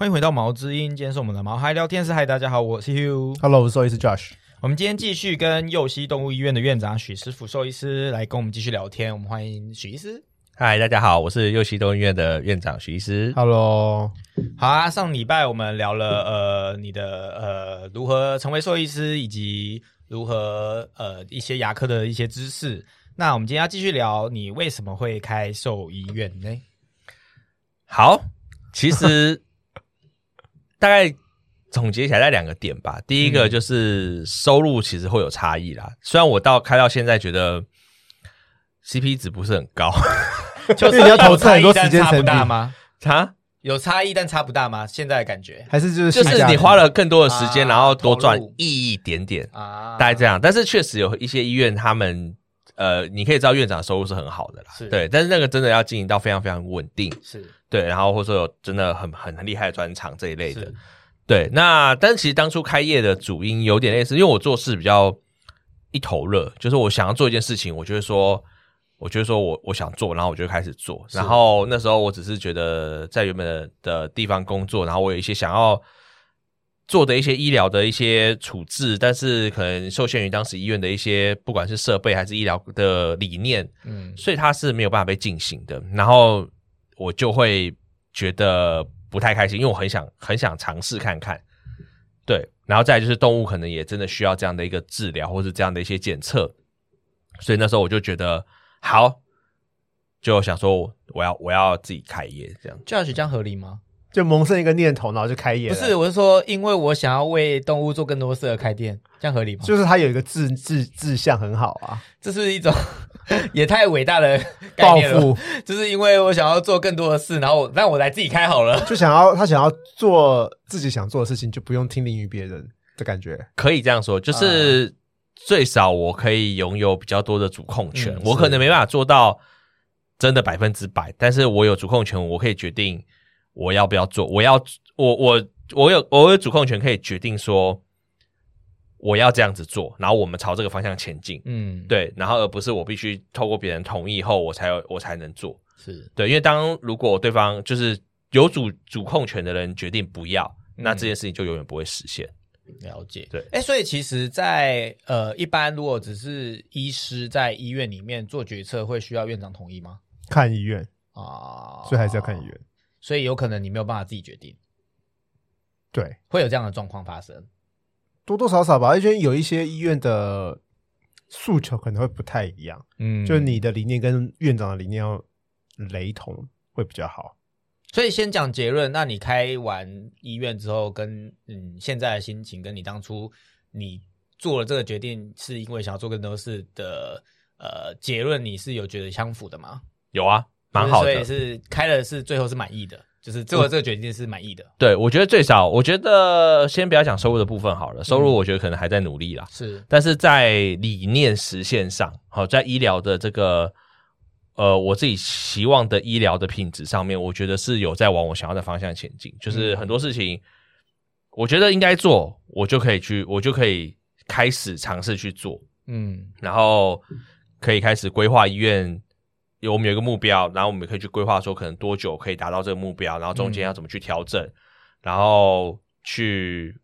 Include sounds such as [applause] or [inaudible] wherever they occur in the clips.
欢迎回到毛之音，今天是我们的毛孩聊天室。嗨，大家好，我是 Hugh。Hello，我是兽医师 Josh。我们今天继续跟右溪动物医院的院长许师傅兽医师来跟我们继续聊天。我们欢迎许医师。嗨，大家好，我是右西东医院的院长许医师。Hello，好啊，上礼拜我们聊了呃你的呃如何成为兽医师，以及如何呃一些牙科的一些知识。那我们今天要继续聊你为什么会开兽医院呢？好，其实大概总结起来在两个点吧。第一个就是收入其实会有差异啦，虽然我到开到现在觉得 CP 值不是很高，[laughs] 就 [laughs] 是你要投资很多时间差异但差不成本大吗？啊，有差异但差不大吗？现在的感觉？还是就是就是你花了更多的时间，啊然后多赚投入。一点点，啊，大概这样。但是确实有一些医院他们。呃，你可以知道院长的收入是很好的啦，对，但是那个真的要经营到非常非常稳定，是对，然后或者说有真的很很很厉害的专场这一类的，是对，那但是其实当初开业的主因有点类似，因为我做事比较一头热，就是我想要做一件事情，我就会说，我就会说我我想做，然后我就开始做。然后那时候我只是觉得在原本的的地方工作，然后我有一些想要做的一些医疗的一些处置，但是可能受限于当时医院的一些不管是设备还是医疗的理念，嗯所以它是没有办法被进行的。然后我就会觉得不太开心，因为我很想很想尝试看看。对，然后再来就是动物可能也真的需要这样的一个治疗，或是这样的一些检测，所以那时候我就觉得好，就想说我要我要自己开业这样。，Josh 这样合理吗？就萌生一个念头，然后就开业。不是，，我是说，因为我想要为动物做更多事而开店，这样合理吗？就是它有一个志志志向很好啊，这是一种 [laughs] 也太伟大的概抱念了负，就是因为我想要做更多的事，然后让我来自己开好了。[laughs] 就想要他想要做自己想做的事情，就不用听令于别人的感觉。可以这样说，就是最少我可以拥有比较多的主控权。嗯我可能没办法做到真的百分之百，但是我有主控权，我可以决定我要不要做。我要我我我有我有主控权，可以决定说我要这样子做，然后我们朝这个方向前进。嗯，，对，然后而不是我必须透过别人同意后，我才有我才能做。是对，因为当如果对方就是有主主控权的人决定不要，那嗯这件事情就永远不会实现。了解。对哎，所以其实在，呃一般如果只是医师在医院里面做决策，会需要院长同意吗？看医院，啊，所以还是要看医院。所以有可能你没有办法自己决定，对，会有这样的状况发生。多多少少吧，因为有一些医院的诉求可能会不太一样，嗯就是你的理念跟院长的理念要雷同会比较好。所以先讲结论，那你开完医院之后，跟嗯现在的心情，跟你当初你做了这个决定，是因为想要做更多事的呃结论，你是有觉得相符的吗？有啊，蛮好的。所以是开了是最后是满意的，就是做了这个决定是满意的，对，我觉得最少，我觉得先不要讲收入的部分好了，收入我觉得可能还在努力啦。是但是在理念实现上，好，在医疗的这个呃，我自己期望的医疗的品质上面，我觉得是有在往我想要的方向前进。就是很多事情，我觉得应该做，我就可以去，我就可以开始尝试去做，嗯然后可以开始规划医院。有我们有一个目标，然后我们也可以去规划说可能多久可以达到这个目标，然后中间要怎么去调整，然后去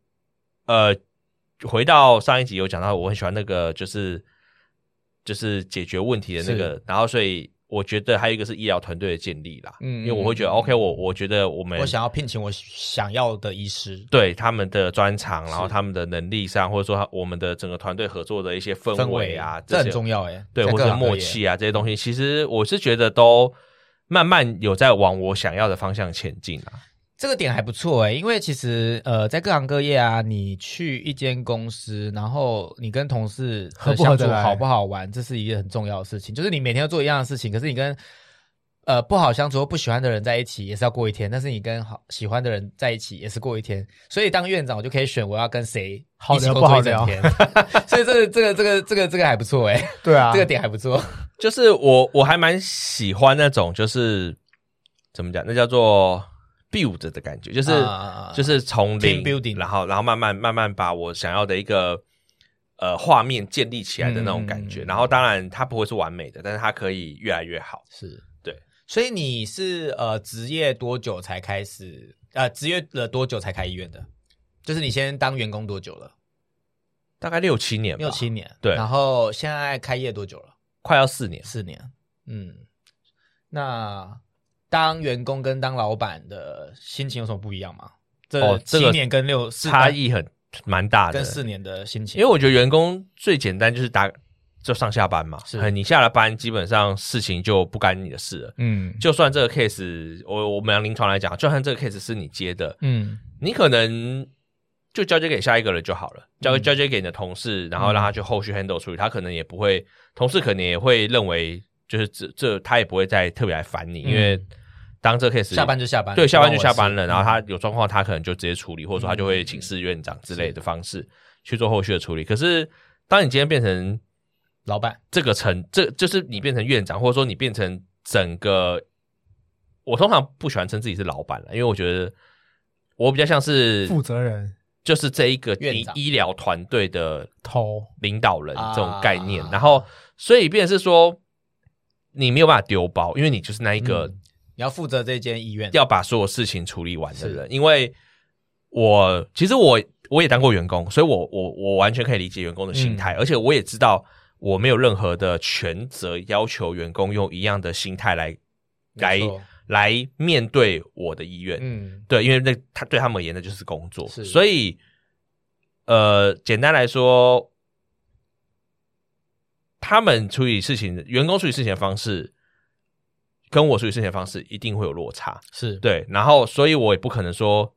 呃回到上一集有讲到，我很喜欢那个就是就是解决问题的那个，然后所以我觉得还有一个是医疗团队的建立啦，嗯因为我会觉得 OK，我我觉得我们我想要聘请我想要的医师。对他们的专长，然后他们的能力上，或者说我们的整个团队合作的一些氛氛围啊，这很重要哎，对，或者默契啊这些东西，其实我是觉得都慢慢有在往我想要的方向前进啊。这个点还不错诶，因为其实呃，在各行各业啊，你去一间公司，然后你跟同事合不合得来相处好不好玩，这是一个很重要的事情。就是你每天要做一样的事情，可是你跟呃不好相处或不喜欢的人在一起，也是要过一天；但是你跟好喜欢的人在一起，也是过一天。所以当院长，我就可以选我要跟谁好聊一起工不好聊作一整天。[laughs] 所以这个这个这个这个这个还不错诶，对啊，这个点还不错。[laughs] 就是我我还蛮喜欢那种就是怎么讲，那叫做 build 的感觉，就是、啊就是从零 building 然后然后慢慢慢慢把我想要的一个呃画面建立起来的那种感觉。嗯然后当然它不会是完美的，但是它可以越来越好。是对，所以你是呃职业多久才开始呃职业了多久才开医院的？就是你先当员工多久了？大概六七年吧，六七年。对然后现在开业多久了？快要四年。四年。嗯，那当员工跟当老板的心情有什么不一样吗？这七年跟六四差异很蛮大的。跟，四年的心情，因为我觉得员工最简单就是打就上下班嘛，是。哎你下了班基本上事情就不干你的事了。嗯。就算这个 case，我我们临床来讲，就算这个 case 是你接的，嗯。你可能就交接给下一个人就好了，交嗯。交接给你的同事，然后让他去后续 handle 处理，他可能也不会，同事可能也会认为就是这这他也不会再特别来烦你，嗯。因为当这 case 下班就下班，对，下班就下班了，然后他有状况，他可能就直接处理，或者说他就会嗯。请示院长之类的方式去做后续的处理。可是，当你今天变成老板，这个层，这就是你变成院长，或者说你变成整个，我通常不喜欢称自己是老板了，因为我觉得我比较像是负责人。就是这一个医医疗团队的头。领导人啊这种概念，然后所以变成是说你没有办法丢包，因为你就是那一个。嗯。你要负责这间医院，要把所有事情处理完的人，因为我其实我我也当过员工，所以我我我完全可以理解员工的心态，嗯。而且我也知道我没有任何的权责要求员工用一样的心态来来来面对我的医院。嗯。对，因为那他对他们而言那就是工作，所以呃，简单来说，他们处理事情，员工处理事情的方式，跟我处理事情的方式一定会有落差。是对，然后所以我也不可能说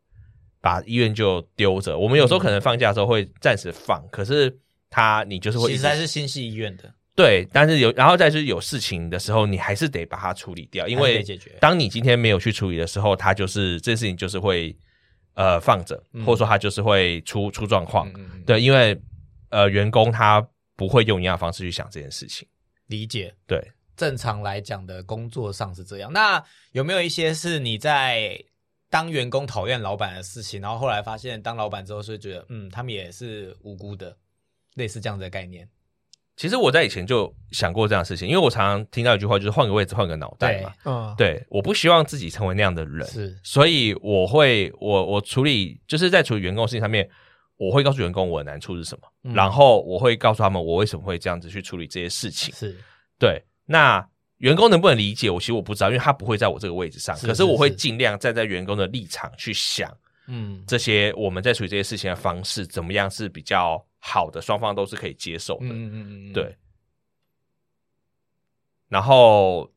把医院就丢着。我们有时候可能放假的时候会暂时放，可是他你就是会其实还是新系医院的，对，但是有然后再是有事情的时候，你还是得把它处理掉，因为当你今天没有去处理的时候，它就是这件事情就是会呃放着，嗯或者说它就是会出出状况。嗯嗯嗯对，因为呃员工他不会用一样的方式去想这件事情。理解。对，正常来讲的工作上是这样。那有没有一些是你在当员工讨厌老板的事情，然后后来发现当老板之后是觉得，嗯，他们也是无辜的，类似这样的概念？其实我在以前就想过这样的事情，因为我常常听到一句话，就是换个位置，换个脑袋嘛。嗯，对，我不希望自己成为那样的人，是所以我会我我处理就是在处理员工事情上面，我会告诉员工我的难处是什么，嗯然后我会告诉他们我为什么会这样子去处理这些事情。是，对，那员工能不能理解我，其实我不知道，因为他不会在我这个位置上。是可是我会尽量站在员工的立场去想嗯这些我们在处理这些事情的方式怎么样是比较好的，双方都是可以接受的。嗯嗯嗯嗯，对。然后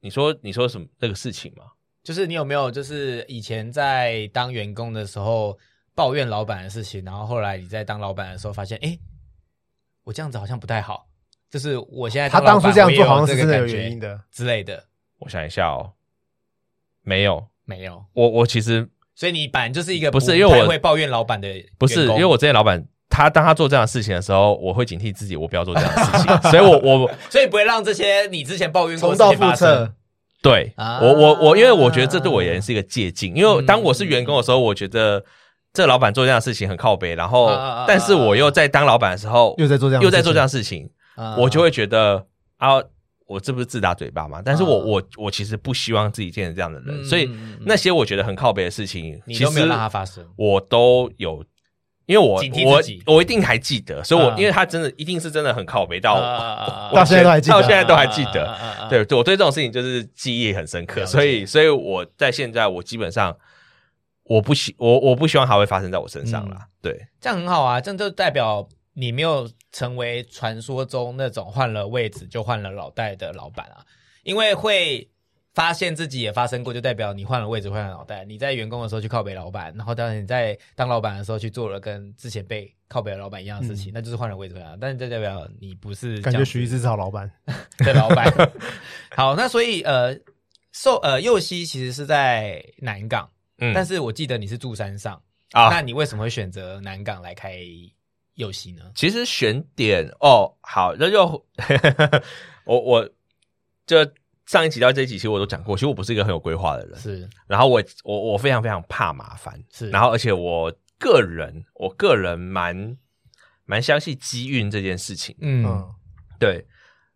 你说你说什么那个事情吗？就是你有没有就是以前在当员工的时候抱怨老板的事情，然后后来你在当老板的时候发现，哎，我这样子好像不太好，就是我现在他当初这样做好像是真的有原因的。之类的，我想一下哦，没有，没有。我我其实所以你本来就是一个不是因为我太会抱怨老板的，不是因为我之前老板他当他做这样的事情的时候，我会警惕自己，我不要做这样的事情，[laughs] 所以我我 [laughs] 所以不会让这些你之前抱怨过重蹈覆的事情发生辙。对、啊我我我，因为我觉得这对我而言是一个借鉴，因为嗯当我是员工的时候，我觉得这老板做这样的事情很靠北，然后、但是我又在当老板的时候又在做这样的事情。又在做这样的事情，啊。我就会觉得啊，我这不是自打嘴巴嘛？但是我、啊。我我其实不希望自己变成这样的人，嗯所以那些我觉得很靠北的事情，其实你都没有让它发生。我都有。因为我我我一定还记得，所以我、啊。因为他真的一定是真的很靠北到、啊我到现在都还记得。到现在都还记得。对我对这种事情就是记忆很深刻，所以，所以我在现在我基本上我不希我我不希望它会发生在我身上嗯啦。对，这样很好啊，这样就代表你没有成为传说中那种换了位置就换了脑袋的老板啊，因为会发现自己也发生过，就代表你换了位置换了脑袋。你在员工的时候去靠北老板，然后当然你在当老板的时候去做了跟之前被靠北的老板一样的事情，那就是换了位置换了。但是这代表你不是感觉徐一是好老板，[laughs] 的老板。[laughs] 好，那所以呃，受呃右西其实是在南港，嗯。但是我记得你是住山上啊，那啊，你为什么会选择南港来开右西呢？其实选点哦，好，那就 [laughs] 我我就上一集到这一集，其实我都讲过，其实我不是一个很有规划的人，是。然后我我我非常非常怕麻烦，是，然后而且我个人我个人蛮蛮相信机运这件事情，嗯。嗯，对，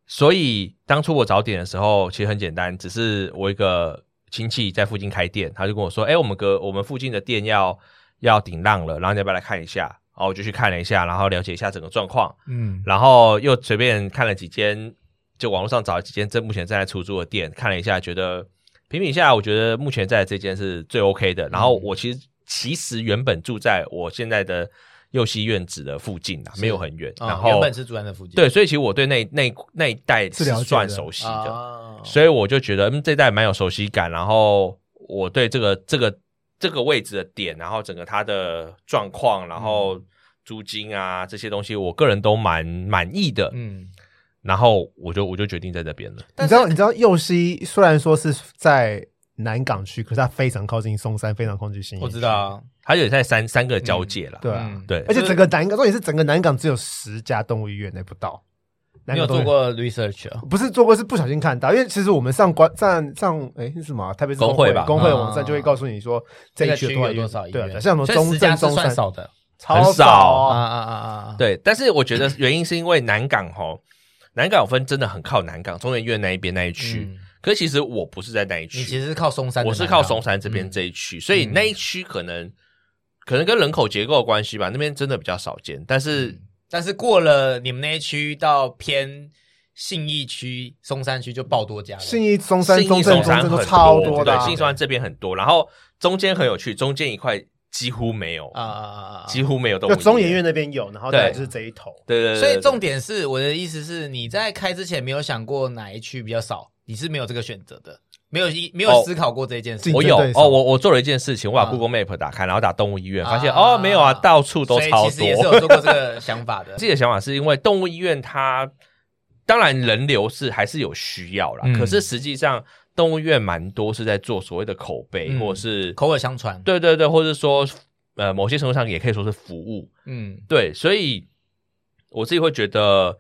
所以当初我找点的时候，其实很简单，只是我一个亲戚在附近开店，他就跟我说：“哎、我们隔我们附近的店要要顶浪了，然后你要不要来看一下？”然后我就去看了一下，然后了解一下整个状况，嗯，然后又随便看了几间，就网络上找了几间正目前正在出租的店，看了一下，觉得评比下来，我觉得目前在这间是最 OK 的。然后我其实其实原本住在我现在的右西院子的附近啊，没有很远。啊然后原本是住在那附近，对，所以其实我对那那那一带是算熟悉的，啊，所以我就觉得嗯，这一带蛮有熟悉感。然后我对这个这个这个位置的点，然后整个它的状况，然后租金啊这些东西，我个人都蛮满意的。嗯，然后我就我就决定在这边了。你知道你知道右西虽然说是在南港区，可是它非常靠近松山，非常靠近新义。我知道，啊，它有在三三个交界了，对啊。嗯，对。而且整个南港，重点是整个南港只有十家动物医院，那不到。你有做过 research 啊？不是做过，是不小心看到。因为其实我们上官上上哎是什么啊、台北市会工会吧？嗯工会的网站就会告诉你说一这一区多少有多少医院？像什么中正中山。算少的。超很少啊。啊，啊啊！对。但是我觉得原因是因为南港吼，[coughs] 南港有分真的很靠南港中原医院那一边那一区，嗯。可是其实我不是在那一你区，其实是靠松山我，是靠松山这边嗯。这一区，所以那一区可能可能跟人口结构有关系吧，那边真的比较少见。但是但是过了你们那一区到偏信义区、松山区就爆多家了。信义松山信义中正中正都松山很超多的信义松山这边很多，然后中间很有趣，中间一块几乎没有，啊啊啊啊啊！几乎没有动物医就中研院那边有，然后再来对就是这一头。对对对，对所以重点是我的意思是，你在开之前没有想过哪一区比较少，你是没有这个选择的，没有一没有哦思考过这件事。竞我有哦，我我做了一件事情，我把啊。Google Map 打开，然后打动物医院，发现啊哦没有啊，到处都超其实也是有。做过这个想法的。自。己的想法是因为动物医院它当然人流是还是有需要啦，嗯。可是实际上动物医院蛮多是在做所谓的口碑，嗯。或者是口耳相传，对对对，或者说呃某些程度上也可以说是服务，嗯。对，所以我自己会觉得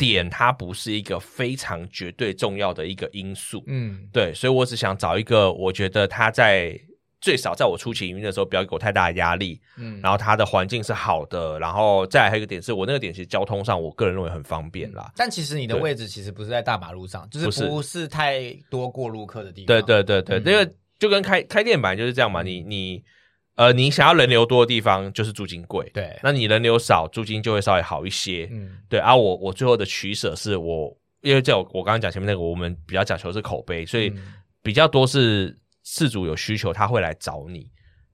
点它不是一个非常绝对重要的一个因素，嗯对，所以我只想找一个我觉得它在最少在我出勤营运的时候不要给我太大的压力，嗯，然后它的环境是好的，然后再来还有一个点是我那个点其实交通上我个人认为很方便啦。但其实你的位置其实不是在大马路上，就是不是太多过路客的地方。对对对对，嗯因为就跟开开店本来就是这样嘛，你你呃你想要人流多的地方就是租金贵，对，那你人流少，租金就会稍微好一些。嗯对啊，我我最后的取舍是我，因为在我我刚刚讲前面那个，我们比较讲求是口碑，所以嗯比较多是事主有需求，他会来找你。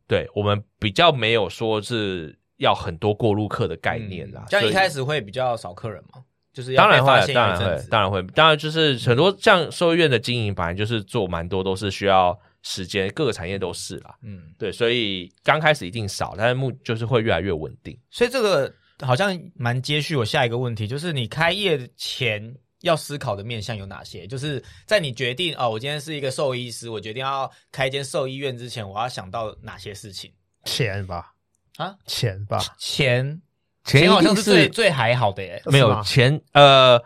对我们比较没有说是要很多过路客的概念啦。像嗯这样一开始会比较少客人嘛，就是当然会，当然会，当然会，当然就是很多像兽医院的经营，本来就是做蛮多都是需要时间，各个产业都是啦。嗯，对，所以刚开始一定少，但是目就是会越来越稳定。所以这个好像蛮接续我下一个问题，就是你开业前要思考的面向有哪些？就是在你决定哦，我今天是一个兽医师，我决定要开一间兽医院之前，我要想到哪些事情钱吧，啊？钱吧，钱钱好像是最还好的耶。没有钱，呃，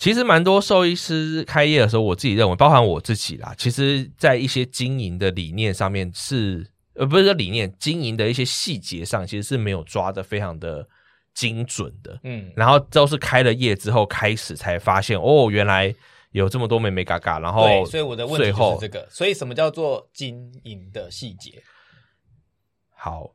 其实蛮多兽医师开业的时候，我自己认为，包含我自己啦，其实在一些经营的理念上面是，呃，不是说理念，经营的一些细节上，其实是没有抓的非常的精准的。嗯然后都是开了业之后开始才发现，哦，原来有这么多美美嘎嘎，然后对，所以我的问题是这个。所以什么叫做经营的细节？好，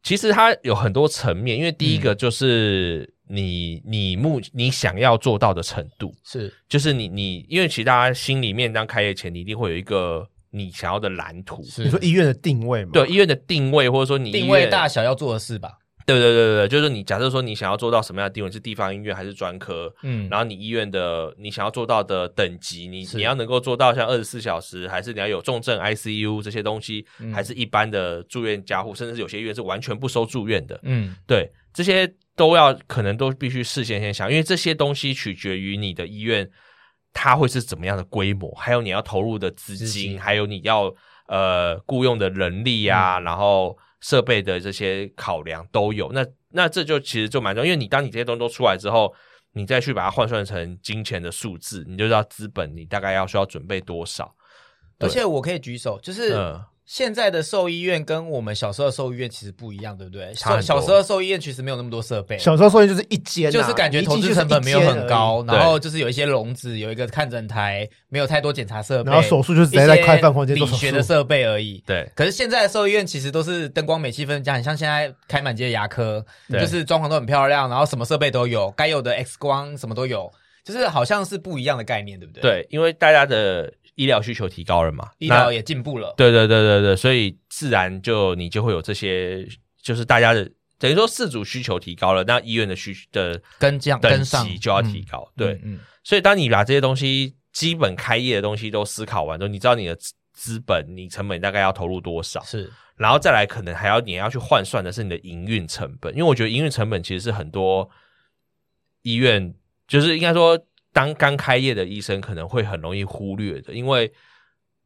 其实它有很多层面，因为第一嗯个就是你、你目你想要做到的程度，是就是你你，因为其实大家心里面当开业前，你一定会有一个你想要的蓝图，是你说医院的定位嘛？对医院的定位，或者说你定位大小要做的事吧？对对对对对，就是你假设说你想要做到什么样的定位，是地方医院还是专科？嗯然后你医院的你想要做到的等级，你你要能够做到像二十四小时，还是你要有重症 ICU 这些东西，嗯还是一般的住院加护，甚至是有些医院是完全不收住院的。嗯对，这些都要可能都必须事先先想，因为这些东西取决于你的医院它会是怎么样的规模，还有你要投入的资金，还有你要呃雇佣的人力啊，然后设备的这些考量都有。那那这就其实就蛮重要，因为你当你这些东西都出来之后。你再去把它换算成金钱的数字，你就知道资本你大概要需要准备多少。而且我可以举手，就是嗯现在的兽医院跟我们小时候的兽医院其实不一样，对不对？小小时候的兽医院其实没有那么多设备，小时候兽医院就是一间啊，就是感觉投资成本没有很高，然后就是有一些笼子，有一个看诊台，没有太多检查设备，然后手术就直接在开放房间做手一些理学的。设备而已。对可是现在的兽医院其实都是灯光美气氛佳，很像现在开满街的牙科，就是装潢都很漂亮，然后什么设备都有，该有的 X 光什么都有，就是好像是不一样的概念，对不对？，对，因为大家的医疗需求提高了嘛，医疗也进步了。对对对对对，所以自然就你就会有这些，就是大家的等于说四组需求提高了，那医院的需的跟这样等跟上级就要提高。对，嗯，嗯所以当你把这些东西基本开业的东西都思考完之后，你知道你的资资本、你成本大概要投入多少，是然后再来可能还要你要去换算的是你的营运成本，因为我觉得营运成本其实是很多医院就是应该说当刚开业的医生可能会很容易忽略的，因为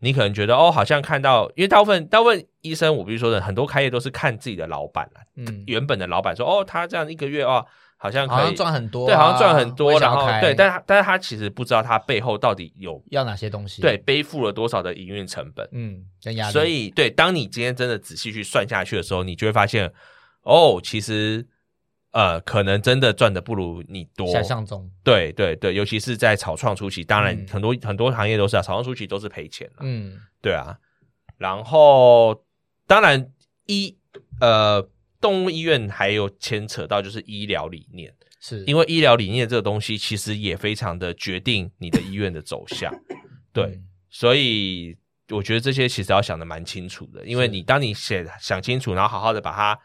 你可能觉得哦，好像看到，因为大部分大部分医生，我必须说的，很多开业都是看自己的老板啦，嗯，原本的老板说哦，他这样一个月哦，好像可以好像赚很多啊，对，好像赚很多，然后对，但他但是他其实不知道他背后到底有要哪些东西？对，背负了多少的营运成本。嗯，跟压力，所以，对，当你今天真的仔细去算下去的时候，你就会发现，哦，其实，呃，可能真的赚的不如你多。想象中，对对对，尤其是在草创初期，当然嗯很多、很多行业都是啊，草创初期都是赔钱的、嗯，对啊。然后，当然医呃动物医院还有牵扯到就是医疗理念，是因为医疗理念这个东西其实也非常的决定你的医院的走向。[laughs] 对，嗯所以我觉得这些其实要想的蛮清楚的，因为你当你写想清楚，然后好好的把它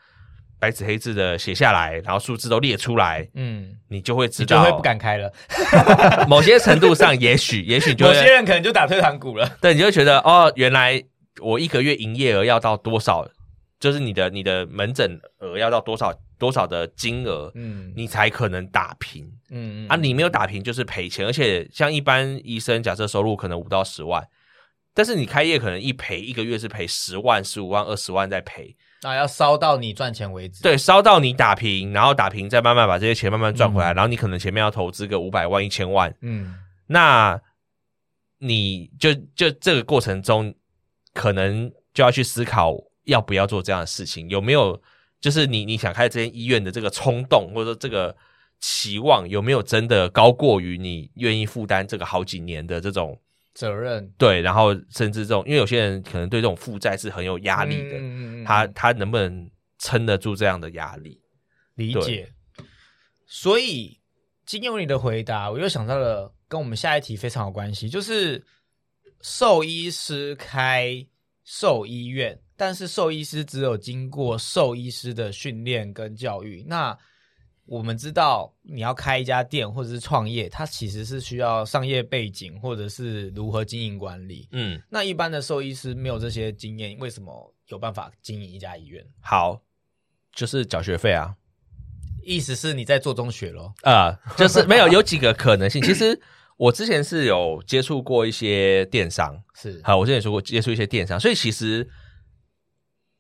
白纸黑字的写下来，然后数字都列出来，嗯，你就会知道你就会不敢开了。[laughs] 某些程度上，也许也许就有 [laughs] 些会人可能就打退堂鼓了。[laughs] 对，你就会觉得哦，原来我一个月营业额要到多少，就是你的你的门诊额要到多少多少的金额，嗯你才可能打平。嗯啊，你没有打平就是赔钱，而且像一般医生，假设收入可能五到十万，但是你开业可能一赔一个月是赔十万、十五万、二十万在赔，那要烧到你赚钱为止。对，烧到你打平，然后打平再慢慢把这些钱慢慢赚回来，嗯然后你可能前面要投资个五百万、一千万，嗯，那你就就这个过程中，可能就要去思考要不要做这样的事情，有没有就是你你想开这间医院的这个冲动，或者说这个期望有没有真的高过于你愿意负担这个好几年的这种责任对，然后甚至这种，因为有些人可能对这种负债是很有压力的，嗯他他能不能撑得住这样的压力？理解。所以经由你的回答，我又想到了跟我们下一题非常有关系，就是兽医师开兽医院，但是兽医师只有经过兽医师的训练跟教育。那我们知道，你要开一家店或者是创业，它其实是需要商业背景或者是如何经营管理。嗯，那一般的兽医师没有这些经验，为什么有办法经营一家医院？好，就是缴学费啊。意思是你在做中学咯。啊、就是没有有几个可能性。其实我之前是有接触过一些电商，是好，我之前说过接触一些电商，所以其实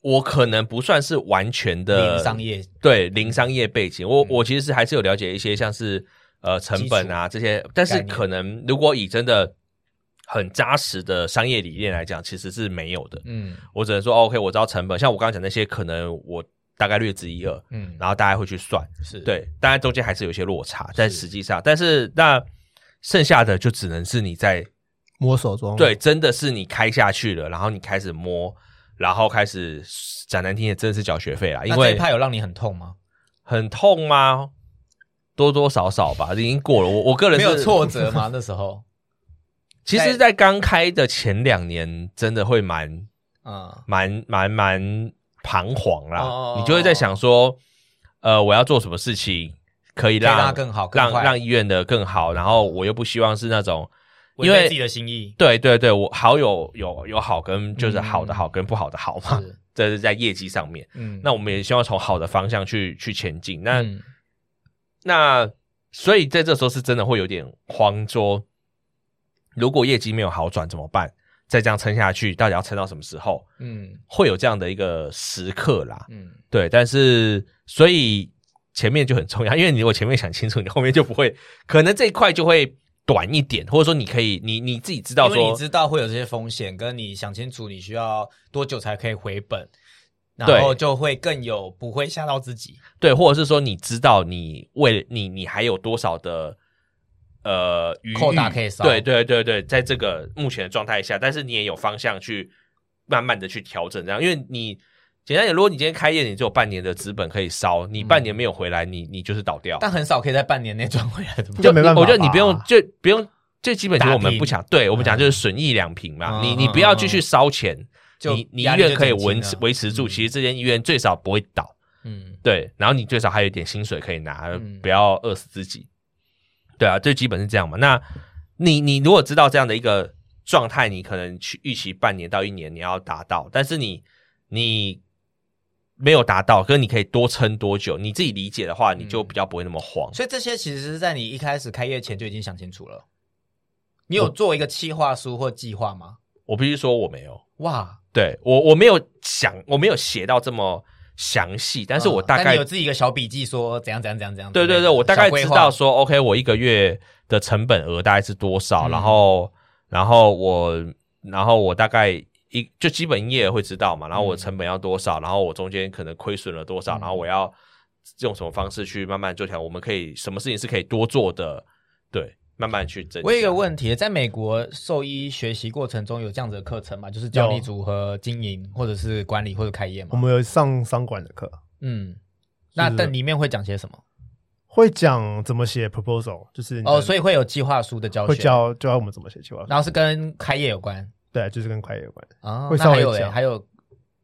我可能不算是完全的零商业。对零商业背景，我嗯。我其实是还是有了解一些像是呃成本啊这些，但是可能如果以真的很扎实的商业理念来讲，其实是没有的。嗯。我只能说、哦 OK，我知道成本，像我刚刚讲那些，可能我大概略知一二，嗯，然后大家会去算。是。对，当然中间还是有一些落差，但实际上，但是那剩下的就只能是你在摸索中，对，真的是你开下去了，然后你开始摸，然后开始讲难听点，真的是缴学费啦，因为一派有让你很痛吗？很痛吗？多多少少吧，已经过了。我我个人是没有挫折吗？[laughs] 那时候，其实，在刚开的前两年，真的会蛮嗯蛮蛮蛮彷徨啦，哦你就会在想说，呃，我要做什么事情可以让更好更让让医院的更好，然后我又不希望是那种，违背自己的心意，对对对，我好有有有好跟就是嗯好的好跟不好的好嘛，是这是在业绩上面。嗯，那我们也希望从好的方向去去前进。那、嗯那所以在这时候是真的会有点慌，说如果业绩没有好转怎么办？再这样撑下去，到底要撑到什么时候？嗯会有这样的一个时刻啦。嗯对，但是所以前面就很重要，因为你如果前面想清楚，你后面就不会，可能这一块就会短一点，或者说你可以你你自己知道说你知道会有这些风险，跟你想清楚你需要多久才可以回本，然后就会更有不会吓到自己。对，或者是说你知道你为你你还有多少的呃余裕扣打可以烧对对对对，在这个目前的状态下，但是你也有方向去慢慢的去调整，这样，因为你简单点，如果你今天开业，你只有半年的资本可以烧，你半年没有回来，你你就是倒掉。但很少可以在半年内赚回来的嘛。就没办法我觉得你不用就不用最基本就是我们不想，对我们讲就是损益两平嘛，嗯你你不要继续烧钱，你你医院可以维持维持住，嗯其实这间医院最少不会倒。嗯，对，然后你最少还有一点薪水可以拿，嗯不要饿死自己。对啊，最基本是这样嘛。那你你如果知道这样的一个状态，你可能去预期半年到一年你要达到，但是你你没有达到，可是你可以多撑多久？你自己理解的话，你就比较不会那么慌。所以这些其实是在你一开始开业前就已经想清楚了。你有做一个企划书或计划吗？我必须说我没有，哇！对我我没有想，我没有写到这么详细，但是我大概嗯有自己一个小笔记，说怎样怎样怎样怎样。对对对，我大概知道说，OK，我一个月的成本额大概是多少，嗯然后然后我然后我大概一就基本营业额会知道嘛，然后我成本要多少，然后我中间可能亏损了多少，嗯然后我要用什么方式去慢慢做调，我们可以什么事情是可以多做的，对，慢慢去增。我有一个问题，在美国兽医学习过程中有这样子的课程吗？就是教你有如何经营，或者是管理，或者开业吗？我们有上商管的课，嗯，那但里面会讲些什么？会讲怎么写 proposal，就是哦，所以以会有计划书的教学，会教教我们怎么写计划书。然后是跟开业有关对，就是跟快乐有关，啊。会稍还有嘞，讲还有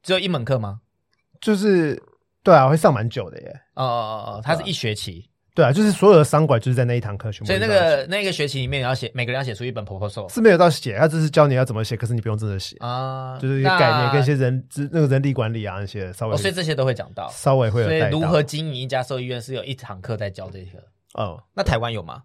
只有一门课吗？就是对啊，会上蛮久的耶。哦哦哦哦，它是一学期，对啊，就是所有的商管就是在那一堂课全部所以那。个那个学期里面你要写，每个人要写出一本 proposal 是没有到写，他只是教你要怎么写，可是你不用真的写，啊，就是一些概念跟一些人资那个人力管理啊那些稍微哦，所以这些都会讲到。稍微会有所以带到如何经营一家兽医院是有一堂课在教这个。哦，那台湾有吗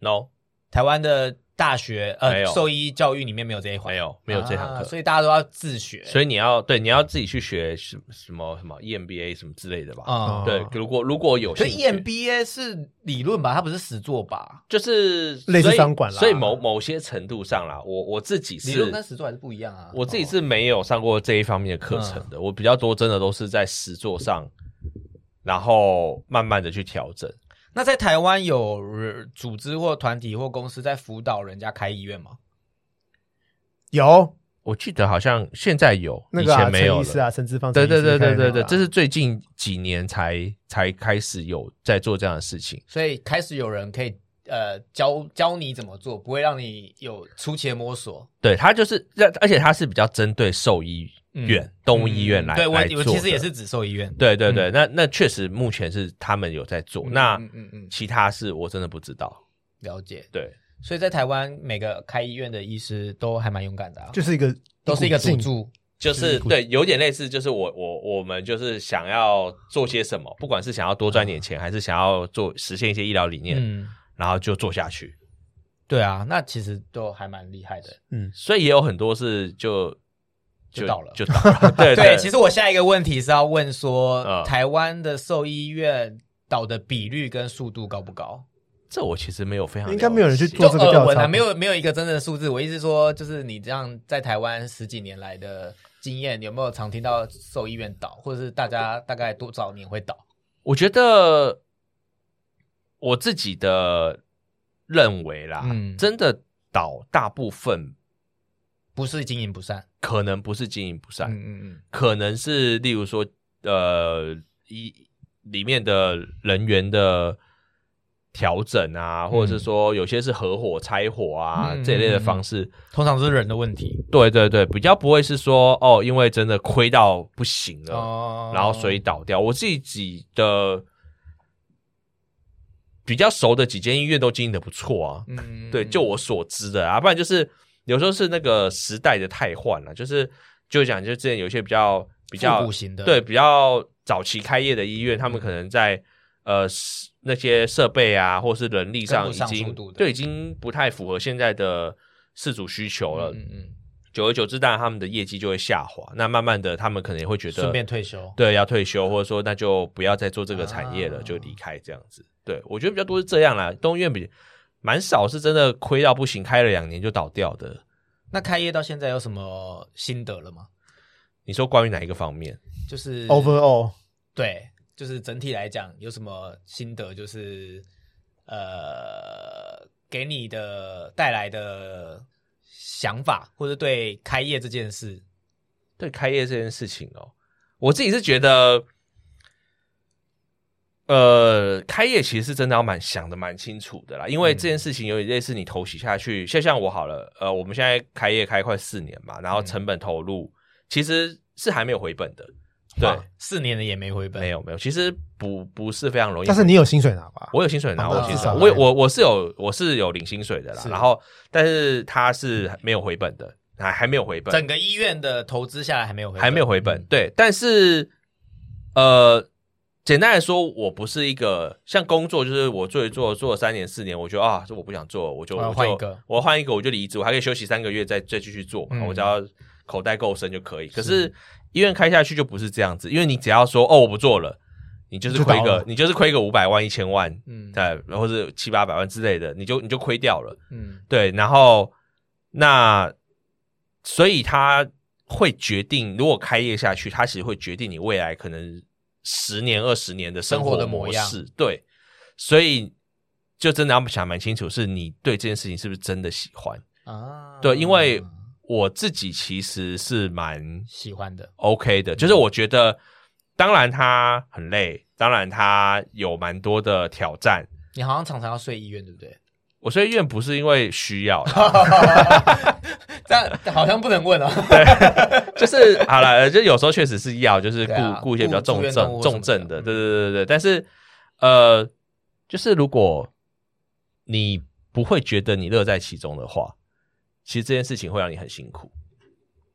？no 台湾的大学呃有兽医教育里面没有这一环，没有没有这堂课，啊所以大家都要自学。所以你要对你要自己去学什什么什么 E EMBA 什么之类的吧。啊，对，如果如果有所以 EMBA 是理论吧，它不是实作吧？就是类似所以商管啦所以某某些程度上啦，我我自己是理论跟实作还是不一样啊。我自己哦是没有上过这一方面的课程的，我比较多真的都是在实作上，然后慢慢的去调整。那在台湾有呃组织或团体或公司在辅导人家开医院吗？有我记得好像现在有，以那个啊前没有了。啊，陈志芳对对对对对对，这是最近几年才才开始有在做这样的事情。所以开始有人可以呃教教你怎么做，不会让你有初期的摸索。对，他就是，而且他是比较针对兽医院、嗯动物医院来、对我来做我其实也是只兽医院。对对对，那那确实目前是他们有在做，嗯那嗯嗯嗯，其他事我真的不知道。了解。对，所以在台湾每个开医院的医师都还蛮勇敢的、啊，就是一个都是一个赌注。就是对，有点类似，就是我我我们就是想要做些什么，不管是想要多赚点钱，还是想要做实现一些医疗理念，嗯，然后就做下去。对啊，那其实都还蛮厉害的。嗯，所以也有很多是就就倒了就倒了。[laughs] 对对，其实我下一个问题是要问说，嗯台湾的兽医院倒的比率跟速度高不高？这我其实没有非常应该没有人去做这个调查啊，没有没有一个真正的数字。我意思是说，就是你这样在台湾十几年来的经验，有没有常听到兽医院倒，或者是大家大概多少年会倒？我觉得我自己的认为啦，嗯真的倒大部分不是经营不善，可能不是经营不善，嗯嗯嗯，可能是例如说呃一里面的人员的调整啊，或者是说有些是合伙拆伙啊、嗯这一类的方式。通常是人的问题。对对对，比较不会是说哦，因为真的亏到不行了，哦。然后所以倒掉。我自己的比较熟的几间医院都经营的不错啊，嗯。对，就我所知的啊，不然就是有时候是那个时代的太换了，就是就讲就之前有一些比较比较对比较早期开业的医院，他们可能在呃那些设备啊，或是人力上已经就已经不太符合现在的事主需求了。嗯嗯，久而久之，当然他们的业绩就会下滑。那慢慢的，他们可能也会觉得顺便退休。对要退休，或者说那就不要再做这个产业了，啊就离开这样子。对我觉得比较多是这样啦。动物医院比蛮少是真的亏到不行，开了两年就倒掉的。那开业到现在有什么心得了吗？你说关于哪一个方面？就是 overall 对，就是整体来讲有什么心得？就是呃，给你的带来的想法，或者对开业这件事，对开业这件事情哦，我自己是觉得，呃，开业其实是真的要蛮想的蛮清楚的啦，因为这件事情有点类似你投洗下去，像像我好了，呃，我们现在开业开快四年嘛，然后成本投入其实是还没有回本的，对，四年了也没回本，没有没有，其实不不是非常容易，但是你有薪水拿吧？我有薪水拿，啊我有薪水至少我有我我是有我是有领薪水的啦，然后但是他是没有回本的，还还没有回本，整个医院的投资下来还没有回本，还没有回本。对，但是呃，简单来说，我不是一个像工作，就是我做一做做了三年四年，我觉得啊，这我不想做，我就换一个我换一个我就离职，我还可以休息三个月再再继续做，嗯我只要口袋够深就可以。可是医院开下去就不是这样子，因为你只要说哦我不做了。你就是亏就倒了个，你就是亏个五百万、一千万，嗯对，或者七八百万之类的，你就你就亏掉了。嗯对，然后那所以他会决定，如果开业下去，他其实会决定你未来可能十年、二十年的生生活的模式。对，所以就真的要想蛮清楚，是你对这件事情是不是真的喜欢？啊，对，因为我自己其实是蛮喜欢的，OK 的，就是我觉得，当然他很累，当然他有蛮多的挑战。你好像常常要睡医院，对不对？我说医院不是因为需要啦，[laughs] 这样好像不能问哦。就是 [laughs] 好了，呃就有时候确实是要，就是顾顾一些比较重症重症的，对对对对。但是呃，就是如果你不会觉得你乐在其中的话，其实这件事情会让你很辛苦。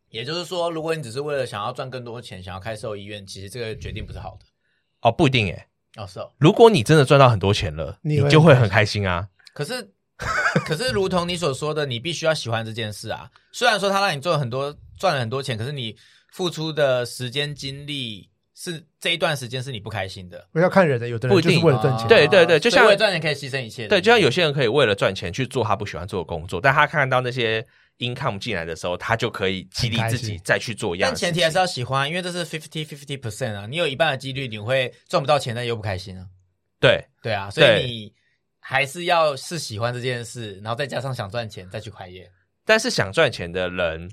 也就是说，如果你只是为了想要赚更多钱，想要开兽医院，其实这个决定不是好的。哦，不一定诶。哦，是哦。如果你真的赚到很多钱了，你你就会很开心啊。可是，[laughs] 可是，如同你所说的，你必须要喜欢这件事啊。虽然说他让你做了很多，赚了很多钱，可是你付出的时间精力是这一段时间是你不开心的。我要看人的，有的人就是不一定为了赚钱，啊对对对就像为了赚钱可以牺牲一切。对，就像有些人可以为了赚钱去做他不喜欢做的工作，但他看到那些 income 进来的时候，他就可以激励自己再去做一样。但前提还是要喜欢，因为这是 fifty fifty percent 啊。你有一半的几率你会赚不到钱，但又不开心啊。对对啊，所以你还是要是喜欢这件事，然后再加上想赚钱再去开业。但是想赚钱的人，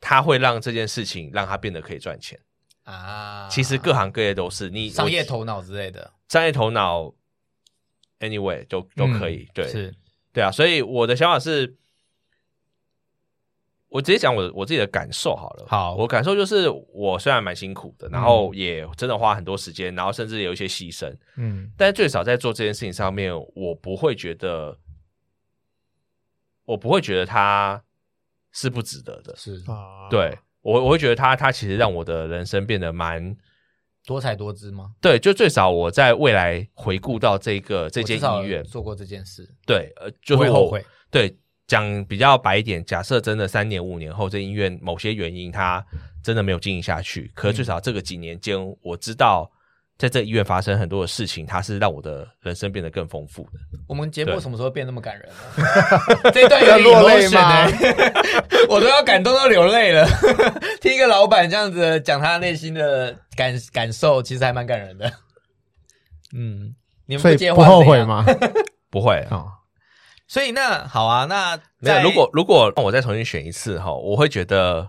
他会让这件事情让他变得可以赚钱。啊，其实各行各业都是你商业头脑之类的，商业头脑，anyway 都都可以。对，是对啊，所以我的想法是，我直接讲我我自己的感受好了。好我感受就是，我虽然蛮辛苦的，然后也真的花很多时间，然后甚至有一些牺牲，嗯，但最少在做这件事情上面，我不会觉得，我不会觉得它是不值得的。是啊，对我，我会觉得它它其实让我的人生变得蛮多才多姿吗？对，就最少我在未来回顾到这个这间医院，做过这件事，对，呃，就是我会后悔。对，讲比较白一点，假设真的三年五年后，这医院某些原因它真的没有经营下去，可是最少这个几年间，我知道在这医院发生很多的事情，它是让我的人生变得更丰富的。我们节目什么时候变那么感人了？[laughs] 这段有落泪吗欸 [laughs] 我都要感动到流泪了。听一个老板这样子讲他内心的感感受，其实还蛮感人的。嗯，你们所以接不后悔？吗？[laughs] 不会，啊，所以那好啊，那没有。如果如果让我再重新选一次哈，我会觉得，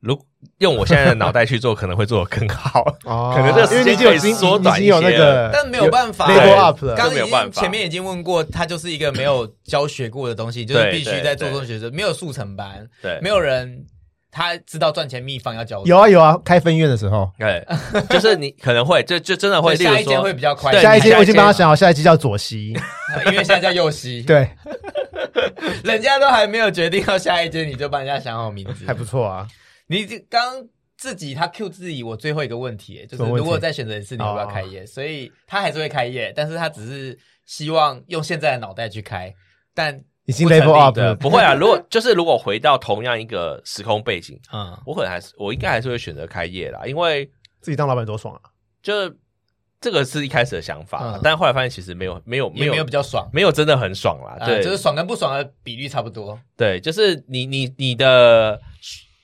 如用我现在的脑袋去做，可能会做得更好。哦 [laughs] 可能这个时间可以因为你已经缩短一些个，但没有办法刚刚已这没有办法经前面已经问过，他就是一个没有教学过的东西，就是必须在做中学生，没有速成班，对，没有人他知道赚钱秘方要教我。有啊有啊，开分院的时候，对，就是你可能会 [laughs] 就就真的会，例如下一间说会比较快，对下一间我已经帮他下想好，下一间叫左西，[laughs] 因为现在叫右西，对，[laughs] 人家都还没有决定要下一间，你就帮人家想好名字，还不错啊。你这刚自己他 Q 自己，我最后一个问题，就是么问题？如果再选择一次，你要不要开业？所以他还是会开业，但是他只是希望用现在的脑袋去开，但已经 level up 不会啊。如果就是如果回到同样一个时空背景，嗯，我可能还是我应该还是会选择开业啦，因为自己当老板多爽啊！就是这个是一开始的想法，嗯但是后来发现其实没有没有没有也没有比较爽，没有真的很爽啦，啊对，就是爽跟不爽的比率差不多。对，就是你你你的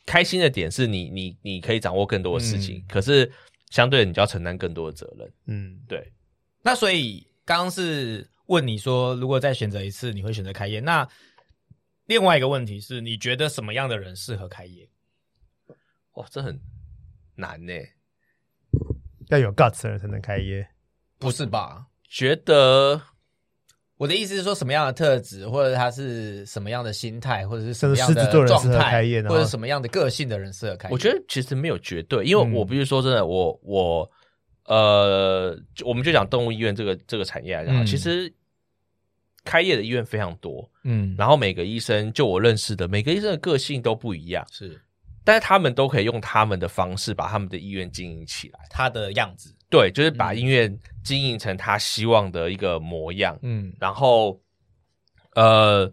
开心的点是你你你可以掌握更多的事情，嗯可是相对的你就要承担更多的责任。嗯，对，那所以刚刚是问你说，如果再选择一次，你会选择开业？那另外一个问题是，你觉得什么样的人适合开业？哇，这很难呢。要有 guts 的人才能开业。不是吧？觉得我的意思是说，什么样的特质，或者他是什么样的心态，或者是什么样的像是狮子座人状态开业或者什么样的个性的人适合开业？我觉得其实没有绝对，因为嗯我不是说真的，我我呃，就我们就讲动物医院这个这个产业来讲，嗯。其实开业的医院非常多，嗯，然后每个医生就我认识的每个医生的个性都不一样，是。但是他们都可以用他们的方式把他们的医院经营起来。他的样子。对，就是把嗯医院经营成他希望的一个模样，嗯。然后呃，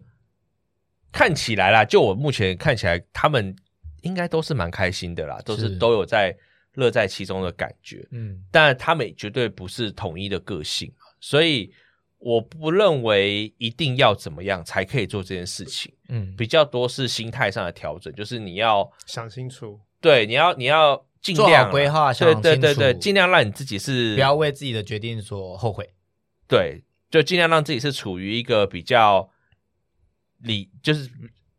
看起来啦，就我目前看起来，他们应该都是蛮开心的啦，都是是。都有在乐在其中的感觉。嗯但他们也绝对不是统一的个性嘛，所以我不认为一定要怎么样才可以做这件事情，嗯，比较多是心态上的调整，就是你要想清楚，对你要你要尽量啊规划对想清楚对对对，尽量让你自己是不要为自己的决定所后悔。对，就尽量让自己是处于一个比较理，就是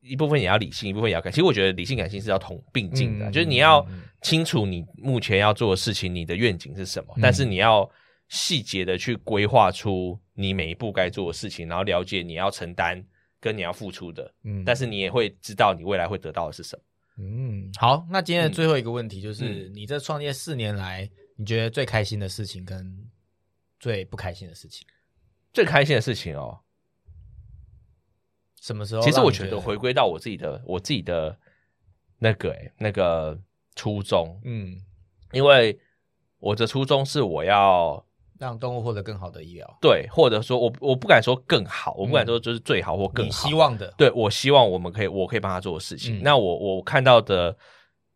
一部分也要理性，一部分也要感。其实我觉得理性感性是要同并进的，嗯就是你要清楚你目前要做的事情，你的愿景是什么，嗯但是你要细节的去规划出你每一步该做的事情，然后了解你要承担跟你要付出的，嗯。但是你也会知道你未来会得到的是什么。嗯，好，那今天的最后一个问题就是，嗯。你这创业四年来，你觉得最开心的事情跟最不开心的事情，最开心的事情哦，什么时候？其实我觉得回，归到我自己的我自己的那个、欸、那个初衷，嗯，因为我的初衷是我要让动物获得更好的医疗，对，或者说我我不敢说更好，我不敢说就是最好或更你好，希望的，对我希望我们可以我可以帮他做的事情。嗯那我我看到的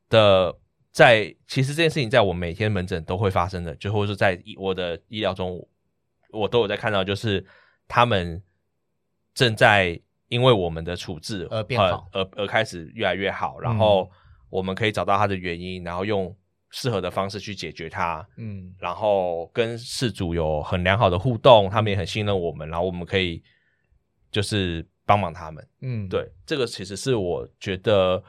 的在其实这件事情在我每天门诊都会发生的，就或者是在我的医疗中，我都有在看到，就是他们正在因为我们的处置而变好呃而而开始越来越好，然后我们可以找到它的原因，然后用适合的方式去解决它。嗯然后跟事主有很良好的互动，他们也很信任我们，然后我们可以就是帮忙他们。嗯，对，这个其实是我觉得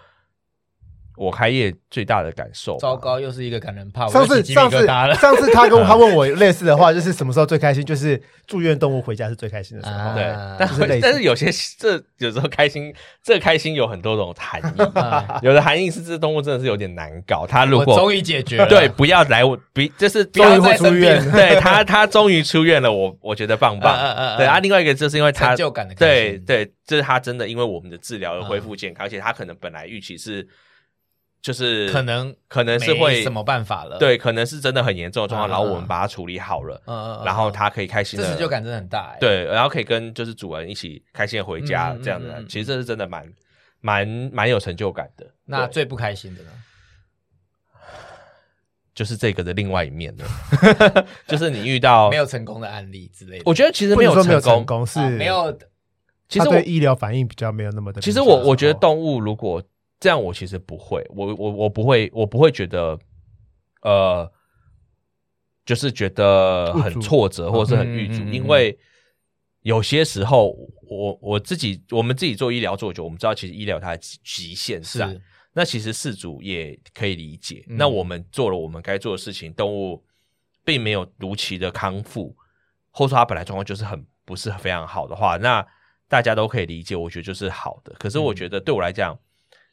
我开业最大的感受。糟糕，又是一个感人怕，上次上次。上次他跟我他问我类似的话，就是什么时候最开心？就是住院动物回家是最开心的时候。啊对，但是但是有些这有时候开心，这个开心有很多种含义。啊 [laughs] 有的含义是这动物真的是有点难搞，他如果终于解决了，对不要来我，不就是终于会出院对他，他终于出院了，我我觉得棒棒。对啊，另外一个就是因为他成就感的对对，这是他真的因为我们的治疗而恢复健康，而且他可能本来预期是就是可能可能是会什么办法了，，对，可能是真的很严重的状况，然后我们嗯把它处理好了，嗯嗯，嗯然后他可以开心的这成就感真的很大，哎，对，然后可以跟就是主人一起开心的回家这样的嗯嗯，其实这是真的蛮蛮蛮有成就感的。那最不开心的呢？就是这个的另外一面了，[laughs] 就是你遇到 [laughs] 没有成功的案例之类的，我觉得其实没有成功。功，是啊没。有，其实我他对医疗反应比较没有那么的其实。我我觉得动物如果这样，我其实不会，我我我不会，我不会觉得呃，就是觉得很挫折或者是很郁卒，嗯嗯嗯嗯因为有些时候我我自己我们自己做医疗做久，我们知道其实医疗它的极极限在。是那其实事主也可以理解。嗯那我们做了我们该做的事情，动物并没有如期的康复，或者说它本来状况就是很不是非常好的话，那大家都可以理解，我觉得就是好的。可是我觉得对我来讲，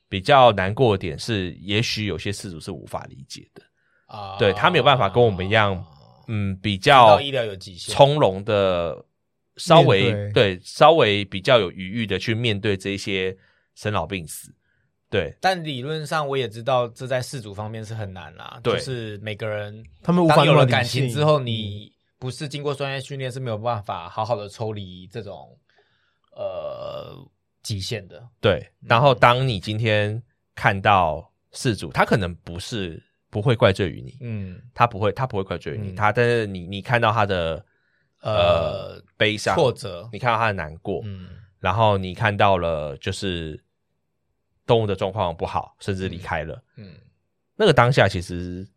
比较难过的点是，也许有些事主是无法理解的，啊。对他没有办法跟我们一样嗯，比知较道医疗有极限，从容的，稍微面对。稍微比较有余裕的去面对这些生老病死。对，但理论上我也知道，这在事主方面是很难啦。对。就是每个人他们无法当有了感情之后，你不是经过专业训练是没有办法好好的抽离这种呃极限的。对，然后当你今天看到事主，他可能不是不会怪罪于你，嗯。他不会他不会怪罪于你，嗯。他但是你你看到他的呃悲伤挫折，你看到他的难过，嗯然后你看到了就是动物的状况不好，甚至离开了，嗯。那个当下其实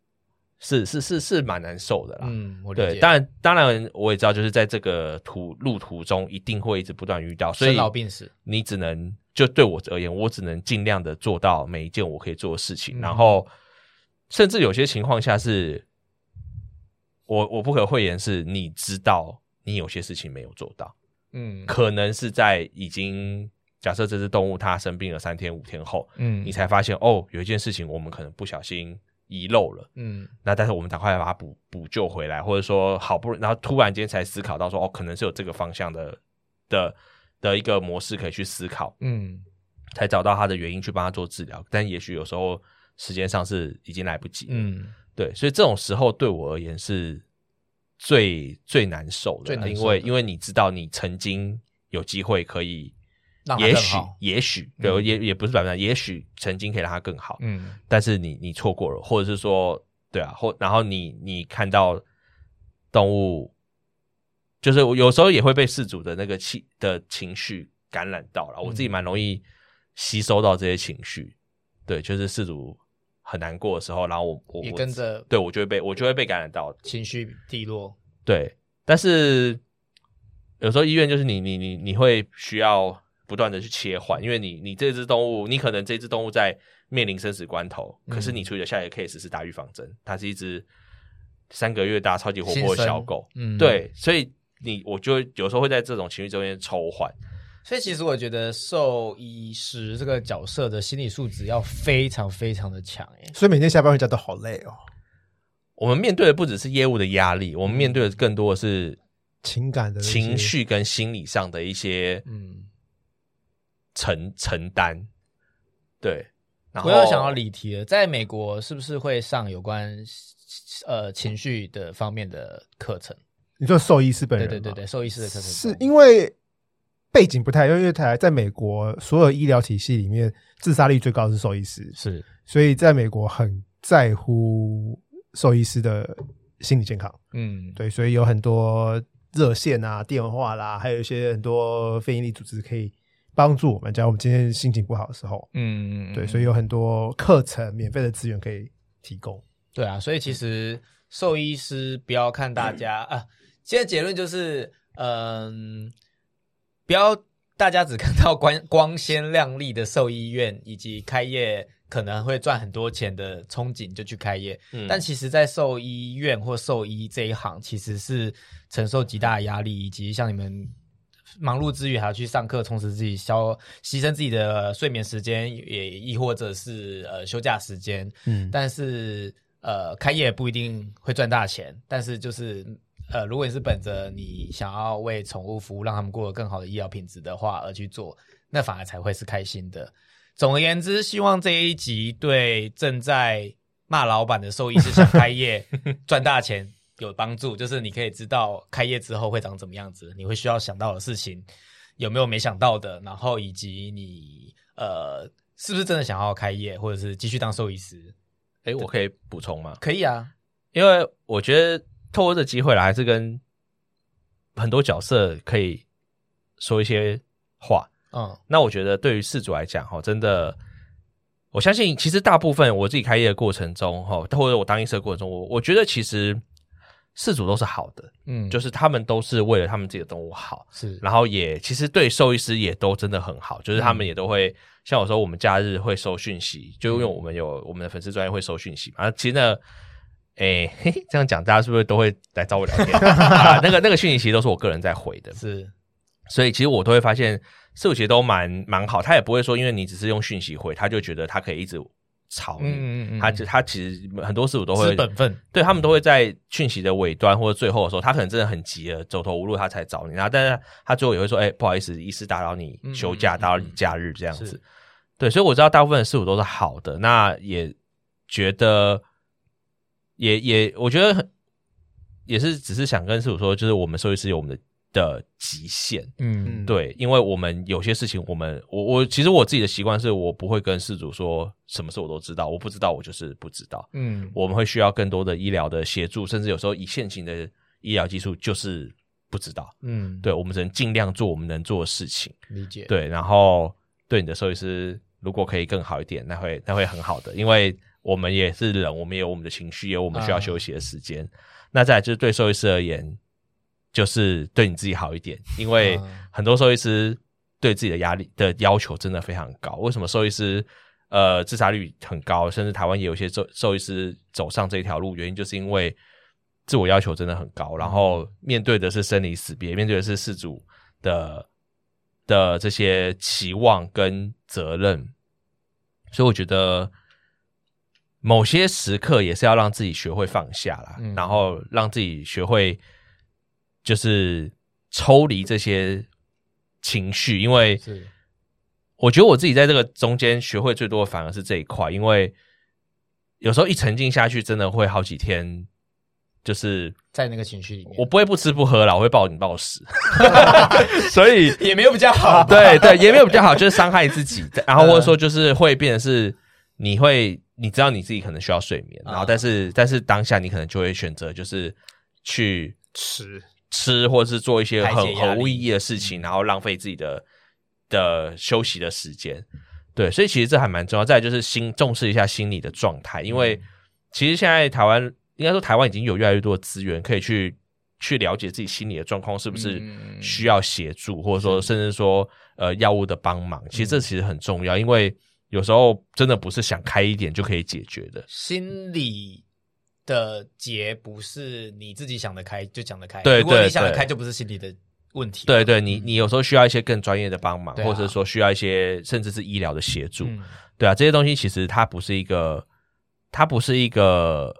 是是是是蛮难受的啦。嗯，我理对，解。当然当然我也知道，就是在这个途路途中一定会一直不断遇到，所以生老病死，你只能就对我而言，我只能尽量的做到每一件我可以做的事情，嗯然后甚至有些情况下是，我我不可讳言是，你知道你有些事情没有做到，嗯可能是在已经假设这只动物它生病了三天五天后，嗯你才发现哦，有一件事情我们可能不小心遗漏了。嗯那但是我们赶快把它补补救回来，或者说好不容易，然后突然间才思考到说，哦，可能是有这个方向的的的一个模式可以去思考，嗯才找到它的原因去帮他做治疗。但也许有时候时间上是已经来不及，嗯对，所以这种时候对我而言是最最难受的因为因为你知道你曾经有机会可以，让也许也许对，嗯。也也不是百分之百，也许曾经可以让它更好，嗯。但是你你错过了，或者是说，对啊，或然后你你看到动物，就是我有时候也会被事主的那个气的情绪感染到了，我自己嗯。蛮容易吸收到这些情绪，对，就是事主很难过的时候，然后我我也我跟着对我就会被我就会被感染到，情绪低落，对，但是有时候医院就是你你你你会需要不断的去切换，因为你你这只动物，你可能这只动物在面临生死关头，可是你处理的下一个 case 是打预防针，它是一只三个月大超级活泼的小狗，嗯，对，所以你我就有时候会在这种情绪中间抽换，所以其实我觉得兽医师这个角色的心理素质要非常非常的强，哎，所以每天下班回家都好累哦，我们面对的不只是业务的压力，我们面对的更多的是情感的情，绪跟心理上的一些嗯，承承担，对。然后我又想要离题了，在美国是不是会上有关呃情绪的方面的课程？你说兽医师本人对对对对，兽医师的课程是因为背景不太一样，因为台在美国所有医疗体系里面，自杀率最高的是兽医师，是所以在美国很在乎兽医师的心理健康。嗯对，所以有很多热线啊、电话啦，还有一些很多非营利组织可以帮助我们，假如我们今天心情不好的时候，嗯对，所以有很多课程、免费的资源可以提供。对啊，所以其实兽医师不要看大家啊，现在结论就是，嗯，不要大家只看到光光鲜亮丽的兽医院以及开业可能会赚很多钱的憧憬就去开业，嗯但其实，在兽医院或兽医这一行，其实是承受极大的压力，以及像你们。忙碌之余还要去上课，充实自己，消牺牲自己的睡眠时间，也亦或者是呃休假时间，嗯，但是呃，开业不一定会赚大钱，但是就是呃，如果你是本着你想要为宠物服务，让他们过得更好的医疗品质的话而去做，那反而才会是开心的。总而言之，希望这一集对正在骂老板的兽医是想开业 [laughs] 赚大钱有帮助，就是你可以知道开业之后会长怎么样子，你会需要想到的事情有没有没想到的，然后以及你呃是不是真的想要开业，或者是继续当兽医师。哎，我可以补充吗？可以啊，因为我觉得透过这机会来，还是跟很多角色可以说一些话。嗯那我觉得对于事主来讲，哈，真的，我相信其实大部分我自己开业的过程中，哈，或者我当医生的过程中，我我觉得其实事主都是好的，嗯，就是他们都是为了他们自己的动物好，是。然后也其实对兽医师也都真的很好，就是他们也都会、像有时候我们假日会收讯息，就因为我们有我们的粉丝专业会收讯息嘛。啊，其实呢，哎、[laughs] 嘿嘿这样讲大家是不是都会来找我聊天？[laughs] 啊、那个那个讯息其实都是我个人在回的，是，所以其实我都会发现事主其实都蛮蛮好，他也不会说因为你只是用讯息回，他就觉得他可以一直吵你。嗯嗯嗯，他就他其实很多事我都会本分，对他们都会在讯息的尾端或者最后的时候，他可能真的很急了，走投无路，他才找你。然后，但是他最后也会说：“哎、不好意思，医师打扰你嗯休假，打扰你假日这样子。是对，所以我知道大部分的事主都是好的，那也觉得，也也我觉得很，也是只是想跟事主说，就是我们兽医师有我们的的极限。嗯，对，因为我们有些事情，我们我我其实我自己的习惯是我不会跟事主说什么事我都知道，我不知道我就是不知道。嗯，我们会需要更多的医疗的协助，甚至有时候以现行的医疗技术就是不知道。嗯，对，我们只能尽量做我们能做的事情。理解，，对，然后对你的兽医师如果可以更好一点，那会那会很好的，因为我们也是人，我们也有我们的情绪，也有我们需要啊休息的时间。那再来就是对兽医师而言，就是对你自己好一点，[laughs] 因为啊很多兽医师对自己的压力的要求真的非常高。为什么兽医师呃自杀率很高，甚至台湾也有一些兽兽医师走上这条路，原因就是因为自我要求真的很高，然后面对的是生离死别，面对的是事主的的这些期望跟责任，所以我觉得某些时刻也是要让自己学会放下啦，嗯。然后让自己学会就是抽离这些情绪，因为是。我觉得我自己在这个中间学会最多的反而是这一块，因为有时候一沉浸下去，真的会好几天，就是在那个情绪里面，我不会不吃不喝啦，我会暴饮暴食，[laughs] 所以也没有比较好，对对，也没有比较好，就是伤害自己，[laughs] 然后或者说就是会变成是你会你知道你自己可能需要睡眠，然后啊但是但是当下你可能就会选择就是去吃吃或者是做一些很排解压力很无意义的事情，然后浪费自己的的休息的时间。对，所以其实这还蛮重要。再来就是心重视一下心理的状态，因为其实现在台湾应该说台湾已经有越来越多的资源可以去去了解自己心理的状况是不是嗯需要协助，或者说甚至说呃药物的帮忙。其实这其实很重要，因为有时候真的不是想开一点就可以解决的。心理的结不是你自己想得开就讲得开，对如果你想得开，就不是心理的问题。对对，你你有时候需要一些更专业的帮忙，对啊或者说需要一些甚至是医疗的协助。嗯，对啊，这些东西其实它不是一个，它不是一个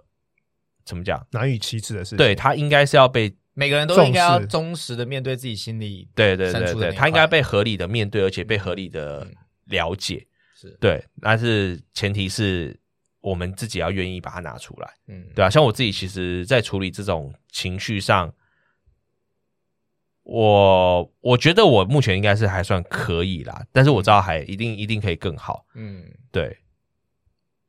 怎么讲？难以启齿的事情。对，它应该是要被每个人都应该要重视忠实的面对自己心里对对对对，深处的那一它应该块被合理的面对，而且被合理的嗯了解。是对，但是前提是我们自己要愿意把它拿出来。嗯对啊，像我自己，其实在处理这种情绪上，我我觉得我目前应该是还算可以啦，但是我知道还一定一定可以更好。嗯，对，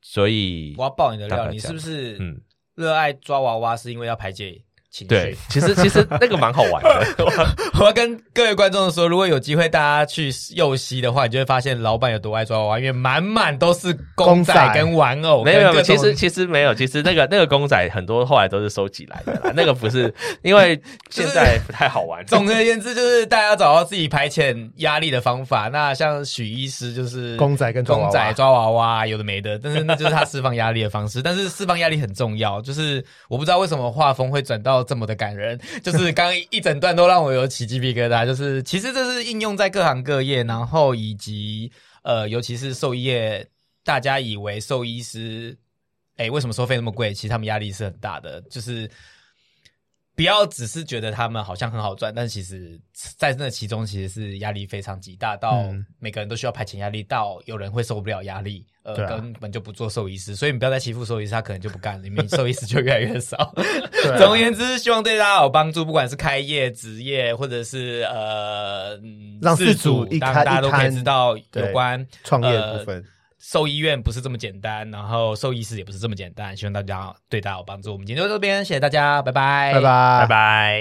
所以我要爆你的料，你是不是嗯热爱抓娃娃是因为要排解情绪？对，其实其实那个蛮好玩的。[laughs] 我要跟各位观众说，如果有机会大家去右西的话，你就会发现老板有多爱抓娃娃，因为满满都是公仔跟玩偶，没有没有，其实其实没有，其实那个那个公仔很多后来都是收集来的啦，[laughs] 那个不是因为现在不太好玩。[laughs] 总而言之，就是大家找到自己排遣压力的方法。那像许医师就是公仔跟抓娃娃公仔抓娃娃，有的没的，但是那就是他释放压力的方式。但是释放压力很重要，就是我不知道为什么画风会转到这么的感人，[laughs] 就是刚一整段都让我有起鸡皮疙瘩。就是其实这是应用在各行各业，然后以及呃，尤其是兽医业，大家以为兽医师，哎，为什么收费那么贵？其实他们压力是很大的，就是。不要只是觉得他们好像很好赚，但其实，在那其中其实是压力非常极大，到嗯每个人都需要排遣压力，到有人会受不了压力，呃，啊根本就不做兽医师，所以你不要再欺负兽医师，他可能就不干了，因为兽医师就越来越少。[laughs] [laughs] 啊总而言之，希望对大家有帮助，不管是开业、职业，或者是呃，嗯让自饲主一大家都可以知道有关创业的呃部分。兽医院不是这么简单，然后兽医师也不是这么简单，希望大家对大家有帮助。我们今天就到这边，谢谢大家，拜拜，拜拜，拜拜。